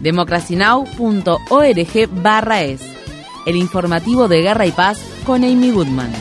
democracynow.org barra es, el informativo de Guerra y Paz con Amy Goodman.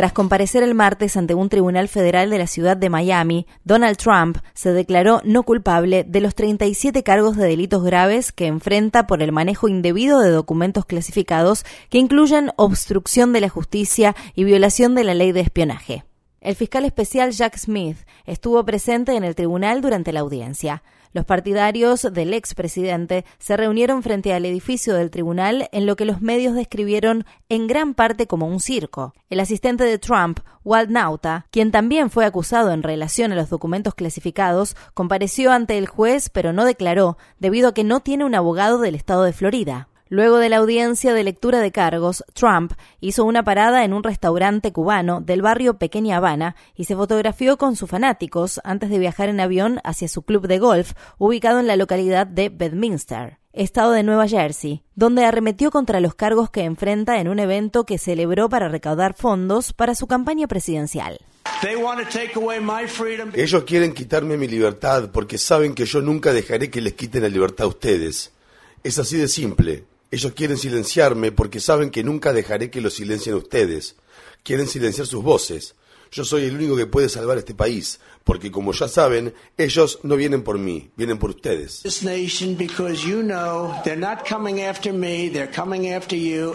Tras comparecer el martes ante un tribunal federal de la ciudad de Miami, Donald Trump se declaró no culpable de los 37 cargos de delitos graves que enfrenta por el manejo indebido de documentos clasificados que incluyen obstrucción de la justicia y violación de la ley de espionaje. El fiscal especial Jack Smith estuvo presente en el tribunal durante la audiencia. Los partidarios del expresidente se reunieron frente al edificio del tribunal en lo que los medios describieron en gran parte como un circo. El asistente de Trump, Walt Nauta, quien también fue acusado en relación a los documentos clasificados, compareció ante el juez pero no declaró debido a que no tiene un abogado del estado de Florida. Luego de la audiencia de lectura de cargos, Trump hizo una parada en un restaurante cubano del barrio Pequeña Habana y se fotografió con sus fanáticos antes de viajar en avión hacia su club de golf ubicado en la localidad de Bedminster, estado de Nueva Jersey, donde arremetió contra los cargos que enfrenta en un evento que celebró para recaudar fondos para su campaña presidencial. Ellos quieren quitarme mi libertad porque saben que yo nunca dejaré que les quiten la libertad a ustedes. Es así de simple. Ellos quieren silenciarme porque saben que nunca dejaré que los silencien ustedes. Quieren silenciar sus voces. Yo soy el único que puede salvar este país, porque como ya saben, ellos no vienen por mí, vienen por ustedes.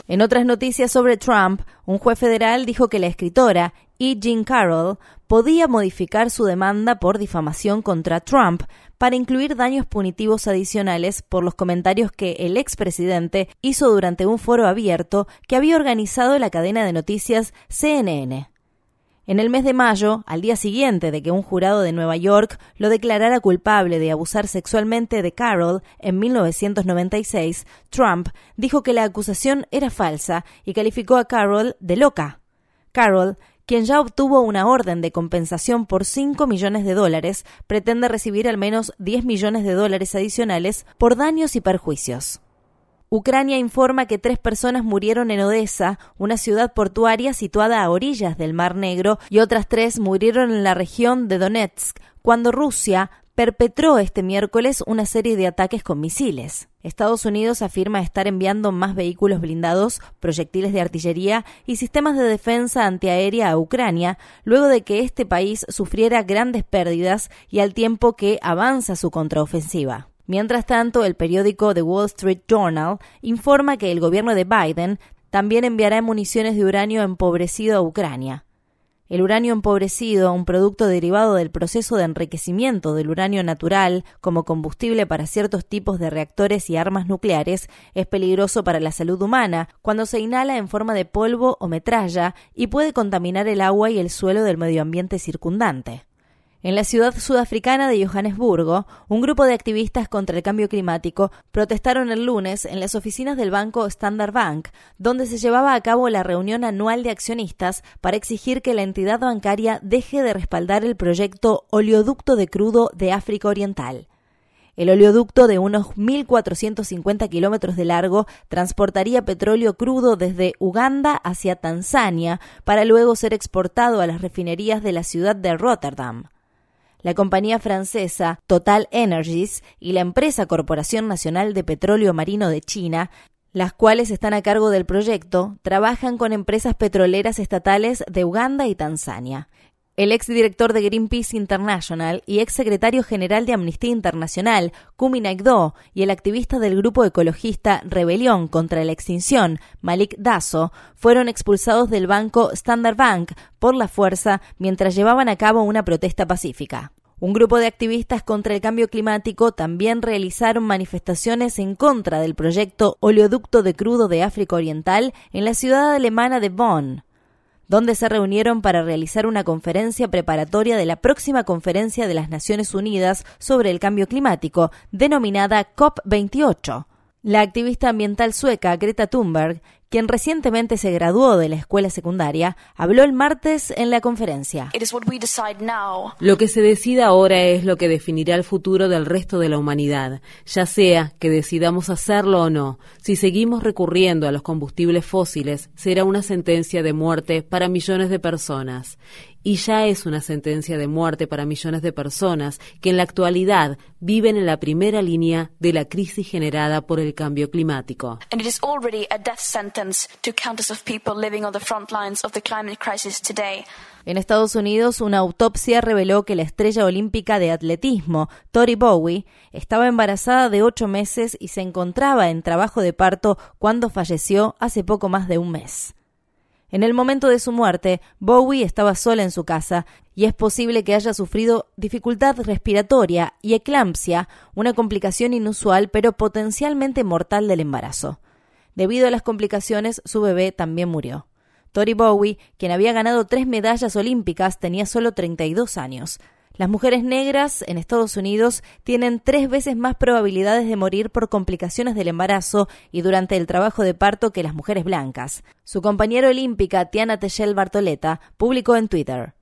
En otras noticias sobre Trump, un juez federal dijo que la escritora E. Jean Carroll podía modificar su demanda por difamación contra Trump para incluir daños punitivos adicionales por los comentarios que el expresidente hizo durante un foro abierto que había organizado la cadena de noticias CNN. En el mes de mayo, al día siguiente de que un jurado de Nueva York lo declarara culpable de abusar sexualmente de Carol en 1996, Trump dijo que la acusación era falsa y calificó a Carol de loca. Carol, quien ya obtuvo una orden de compensación por 5 millones de dólares, pretende recibir al menos 10 millones de dólares adicionales por daños y perjuicios. Ucrania informa que tres personas murieron en Odessa, una ciudad portuaria situada a orillas del Mar Negro, y otras tres murieron en la región de Donetsk, cuando Rusia perpetró este miércoles una serie de ataques con misiles. Estados Unidos afirma estar enviando más vehículos blindados, proyectiles de artillería y sistemas de defensa antiaérea a Ucrania, luego de que este país sufriera grandes pérdidas y al tiempo que avanza su contraofensiva. Mientras tanto, el periódico The Wall Street Journal informa que el gobierno de Biden también enviará municiones de uranio empobrecido a Ucrania. El uranio empobrecido, un producto derivado del proceso de enriquecimiento del uranio natural como combustible para ciertos tipos de reactores y armas nucleares, es peligroso para la salud humana cuando se inhala en forma de polvo o metralla y puede contaminar el agua y el suelo del medio ambiente circundante. En la ciudad sudafricana de Johannesburgo, un grupo de activistas contra el cambio climático protestaron el lunes en las oficinas del banco Standard Bank, donde se llevaba a cabo la reunión anual de accionistas para exigir que la entidad bancaria deje de respaldar el proyecto Oleoducto de Crudo de África Oriental. El oleoducto de unos 1.450 kilómetros de largo transportaría petróleo crudo desde Uganda hacia Tanzania para luego ser exportado a las refinerías de la ciudad de Rotterdam la compañía francesa Total Energies y la empresa Corporación Nacional de Petróleo Marino de China las cuales están a cargo del proyecto, trabajan con empresas petroleras estatales de Uganda y Tanzania. El exdirector de Greenpeace International y exsecretario general de Amnistía Internacional, Kumi Naikdo, y el activista del grupo ecologista Rebelión contra la Extinción, Malik Daso, fueron expulsados del banco Standard Bank por la fuerza mientras llevaban a cabo una protesta pacífica. Un grupo de activistas contra el cambio climático también realizaron manifestaciones en contra del proyecto Oleoducto de Crudo de África Oriental en la ciudad alemana de Bonn. Donde se reunieron para realizar una conferencia preparatoria de la próxima conferencia de las Naciones Unidas sobre el cambio climático, denominada COP28. La activista ambiental sueca Greta Thunberg, quien recientemente se graduó de la escuela secundaria, habló el martes en la conferencia. Lo que se decida ahora es lo que definirá el futuro del resto de la humanidad, ya sea que decidamos hacerlo o no. Si seguimos recurriendo a los combustibles fósiles, será una sentencia de muerte para millones de personas y ya es una sentencia de muerte para millones de personas que en la actualidad viven en la primera línea de la crisis generada por el cambio climático. En Estados Unidos, una autopsia reveló que la estrella olímpica de atletismo, Tori Bowie, estaba embarazada de ocho meses y se encontraba en trabajo de parto cuando falleció hace poco más de un mes. En el momento de su muerte, Bowie estaba sola en su casa y es posible que haya sufrido dificultad respiratoria y eclampsia, una complicación inusual pero potencialmente mortal del embarazo. Debido a las complicaciones, su bebé también murió. Tori Bowie, quien había ganado tres medallas olímpicas, tenía solo 32 años. Las mujeres negras en Estados Unidos tienen tres veces más probabilidades de morir por complicaciones del embarazo y durante el trabajo de parto que las mujeres blancas. Su compañera olímpica, Tiana Techel Bartoleta, publicó en Twitter.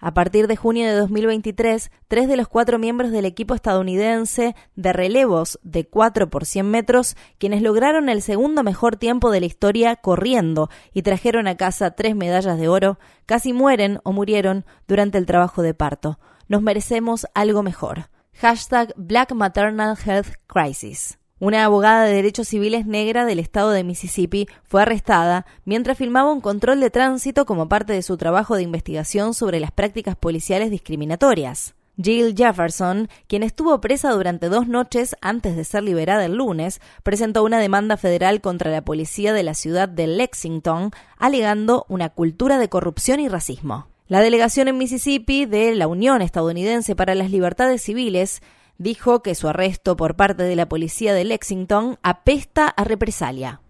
A partir de junio de 2023, tres de los cuatro miembros del equipo estadounidense de relevos de 4 por 100 metros, quienes lograron el segundo mejor tiempo de la historia corriendo y trajeron a casa tres medallas de oro, casi mueren o murieron durante el trabajo de parto. Nos merecemos algo mejor. Hashtag Black Maternal Health Crisis. Una abogada de derechos civiles negra del estado de Mississippi fue arrestada mientras filmaba un control de tránsito como parte de su trabajo de investigación sobre las prácticas policiales discriminatorias. Jill Jefferson, quien estuvo presa durante dos noches antes de ser liberada el lunes, presentó una demanda federal contra la policía de la ciudad de Lexington, alegando una cultura de corrupción y racismo. La delegación en Mississippi de la Unión Estadounidense para las Libertades Civiles dijo que su arresto por parte de la policía de Lexington apesta a represalia.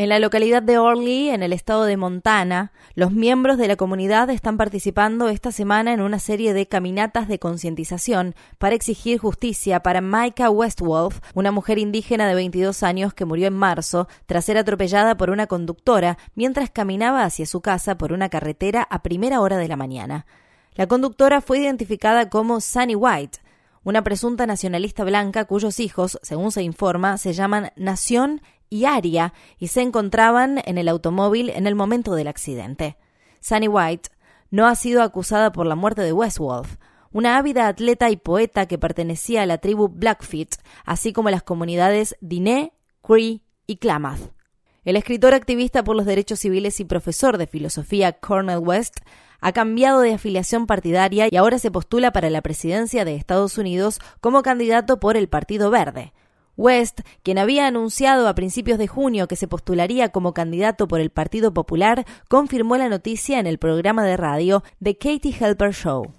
En la localidad de Orly, en el estado de Montana, los miembros de la comunidad están participando esta semana en una serie de caminatas de concientización para exigir justicia para Micah Westwolf, una mujer indígena de 22 años que murió en marzo tras ser atropellada por una conductora mientras caminaba hacia su casa por una carretera a primera hora de la mañana. La conductora fue identificada como Sunny White, una presunta nacionalista blanca cuyos hijos, según se informa, se llaman Nación y Aria y se encontraban en el automóvil en el momento del accidente. Sunny White no ha sido acusada por la muerte de Westwolf, una ávida atleta y poeta que pertenecía a la tribu Blackfeet, así como a las comunidades Diné, Cree y Klamath. El escritor activista por los derechos civiles y profesor de filosofía Cornel West ha cambiado de afiliación partidaria y ahora se postula para la presidencia de Estados Unidos como candidato por el Partido Verde. West, quien había anunciado a principios de junio que se postularía como candidato por el Partido Popular, confirmó la noticia en el programa de radio The Katie Helper Show.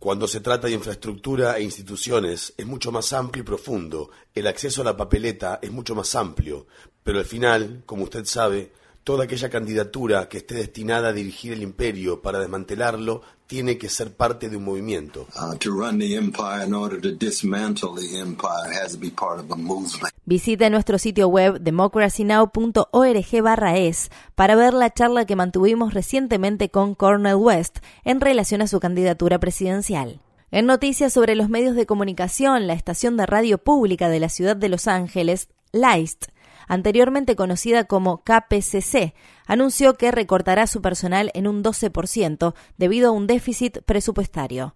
Cuando se trata de infraestructura e instituciones es mucho más amplio y profundo. El acceso a la papeleta es mucho más amplio. Pero al final, como usted sabe, toda aquella candidatura que esté destinada a dirigir el imperio para desmantelarlo tiene que ser parte de un movimiento. Visite nuestro sitio web democracynow.org es para ver la charla que mantuvimos recientemente con Cornel West en relación a su candidatura presidencial. En noticias sobre los medios de comunicación, la estación de radio pública de la ciudad de Los Ángeles, LIST, anteriormente conocida como KPCC, anunció que recortará su personal en un 12% debido a un déficit presupuestario.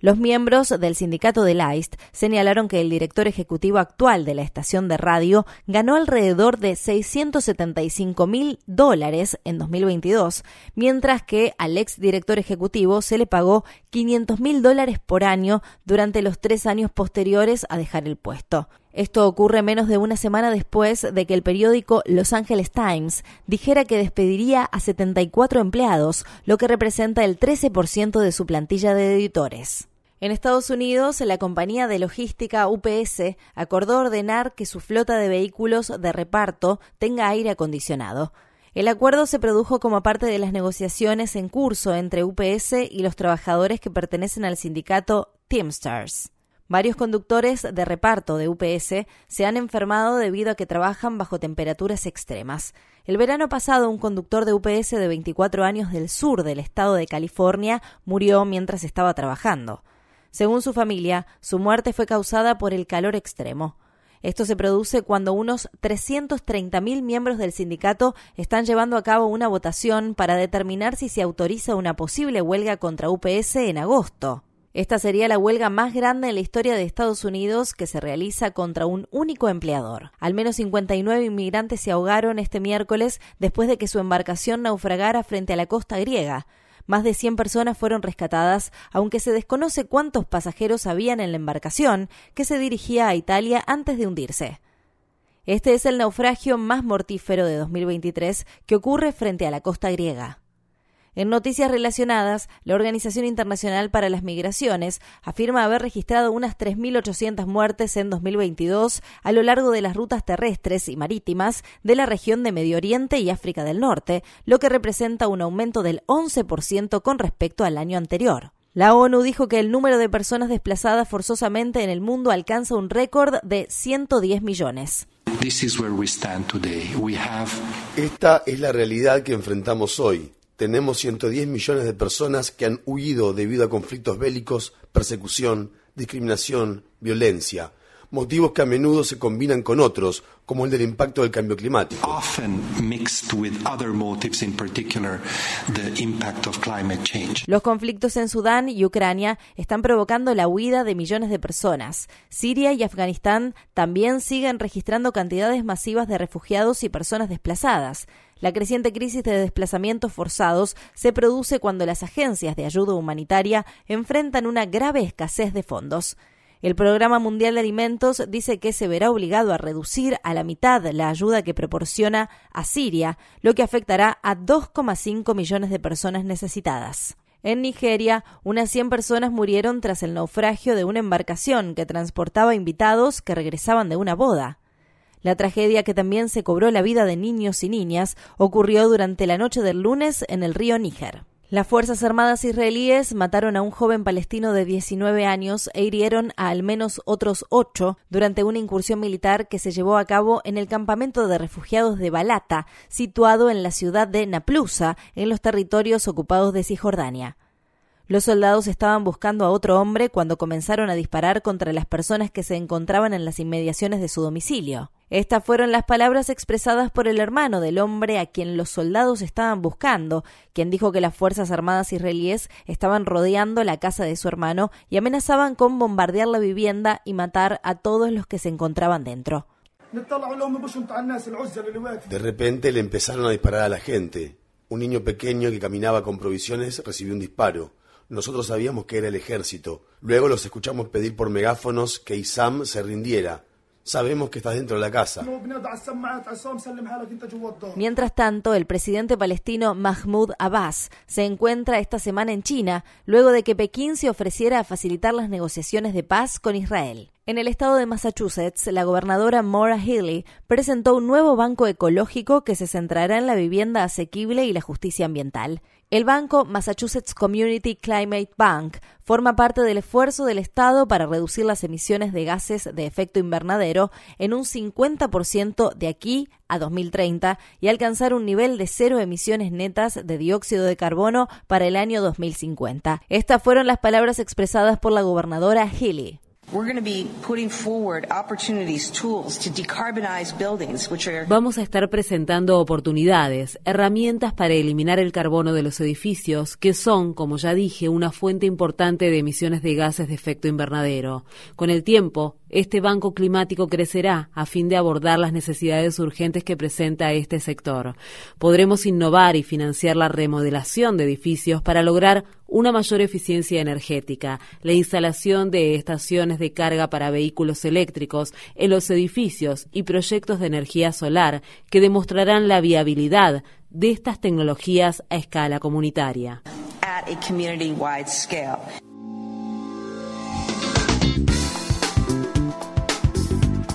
Los miembros del sindicato de LIST señalaron que el director ejecutivo actual de la estación de radio ganó alrededor de 675 mil dólares en 2022, mientras que al ex director ejecutivo se le pagó 500 mil dólares por año durante los tres años posteriores a dejar el puesto. Esto ocurre menos de una semana después de que el periódico Los Angeles Times dijera que despediría a 74 empleados, lo que representa el 13% de su plantilla de editores. En Estados Unidos, la compañía de logística UPS acordó ordenar que su flota de vehículos de reparto tenga aire acondicionado. El acuerdo se produjo como parte de las negociaciones en curso entre UPS y los trabajadores que pertenecen al sindicato Teamsters. Varios conductores de reparto de UPS se han enfermado debido a que trabajan bajo temperaturas extremas. El verano pasado, un conductor de UPS de 24 años del sur del estado de California murió mientras estaba trabajando. Según su familia, su muerte fue causada por el calor extremo. Esto se produce cuando unos 330.000 miembros del sindicato están llevando a cabo una votación para determinar si se autoriza una posible huelga contra UPS en agosto. Esta sería la huelga más grande en la historia de Estados Unidos que se realiza contra un único empleador. Al menos 59 inmigrantes se ahogaron este miércoles después de que su embarcación naufragara frente a la costa griega. Más de 100 personas fueron rescatadas, aunque se desconoce cuántos pasajeros habían en la embarcación que se dirigía a Italia antes de hundirse. Este es el naufragio más mortífero de 2023 que ocurre frente a la costa griega. En noticias relacionadas, la Organización Internacional para las Migraciones afirma haber registrado unas 3.800 muertes en 2022 a lo largo de las rutas terrestres y marítimas de la región de Medio Oriente y África del Norte, lo que representa un aumento del 11% con respecto al año anterior. La ONU dijo que el número de personas desplazadas forzosamente en el mundo alcanza un récord de 110 millones. Esta es la realidad que enfrentamos hoy tenemos 110 millones de personas que han huido debido a conflictos bélicos, persecución, discriminación, violencia, motivos que a menudo se combinan con otros, como el del impacto del cambio climático. Los conflictos en Sudán y Ucrania están provocando la huida de millones de personas. Siria y Afganistán también siguen registrando cantidades masivas de refugiados y personas desplazadas. La creciente crisis de desplazamientos forzados se produce cuando las agencias de ayuda humanitaria enfrentan una grave escasez de fondos. El Programa Mundial de Alimentos dice que se verá obligado a reducir a la mitad la ayuda que proporciona a Siria, lo que afectará a 2,5 millones de personas necesitadas. En Nigeria, unas 100 personas murieron tras el naufragio de una embarcación que transportaba invitados que regresaban de una boda. La tragedia que también se cobró la vida de niños y niñas ocurrió durante la noche del lunes en el río Níger. Las Fuerzas Armadas israelíes mataron a un joven palestino de 19 años e hirieron a al menos otros ocho durante una incursión militar que se llevó a cabo en el campamento de refugiados de Balata, situado en la ciudad de Naplusa, en los territorios ocupados de Cisjordania. Los soldados estaban buscando a otro hombre cuando comenzaron a disparar contra las personas que se encontraban en las inmediaciones de su domicilio. Estas fueron las palabras expresadas por el hermano del hombre a quien los soldados estaban buscando, quien dijo que las Fuerzas Armadas israelíes estaban rodeando la casa de su hermano y amenazaban con bombardear la vivienda y matar a todos los que se encontraban dentro. De repente le empezaron a disparar a la gente. Un niño pequeño que caminaba con provisiones recibió un disparo. Nosotros sabíamos que era el ejército. Luego los escuchamos pedir por megáfonos que Isam se rindiera. Sabemos que estás dentro de la casa. Mientras tanto, el presidente palestino Mahmoud Abbas se encuentra esta semana en China, luego de que Pekín se ofreciera a facilitar las negociaciones de paz con Israel. En el estado de Massachusetts, la gobernadora Maura Healey presentó un nuevo banco ecológico que se centrará en la vivienda asequible y la justicia ambiental. El banco Massachusetts Community Climate Bank forma parte del esfuerzo del Estado para reducir las emisiones de gases de efecto invernadero en un 50% de aquí a 2030 y alcanzar un nivel de cero emisiones netas de dióxido de carbono para el año 2050. Estas fueron las palabras expresadas por la gobernadora Healy. Vamos a estar presentando oportunidades, herramientas para eliminar el carbono de los edificios, que son, como ya dije, una fuente importante de emisiones de gases de efecto invernadero. Con el tiempo, este banco climático crecerá a fin de abordar las necesidades urgentes que presenta este sector. Podremos innovar y financiar la remodelación de edificios para lograr una mayor eficiencia energética, la instalación de estaciones de carga para vehículos eléctricos en los edificios y proyectos de energía solar que demostrarán la viabilidad de estas tecnologías a escala comunitaria.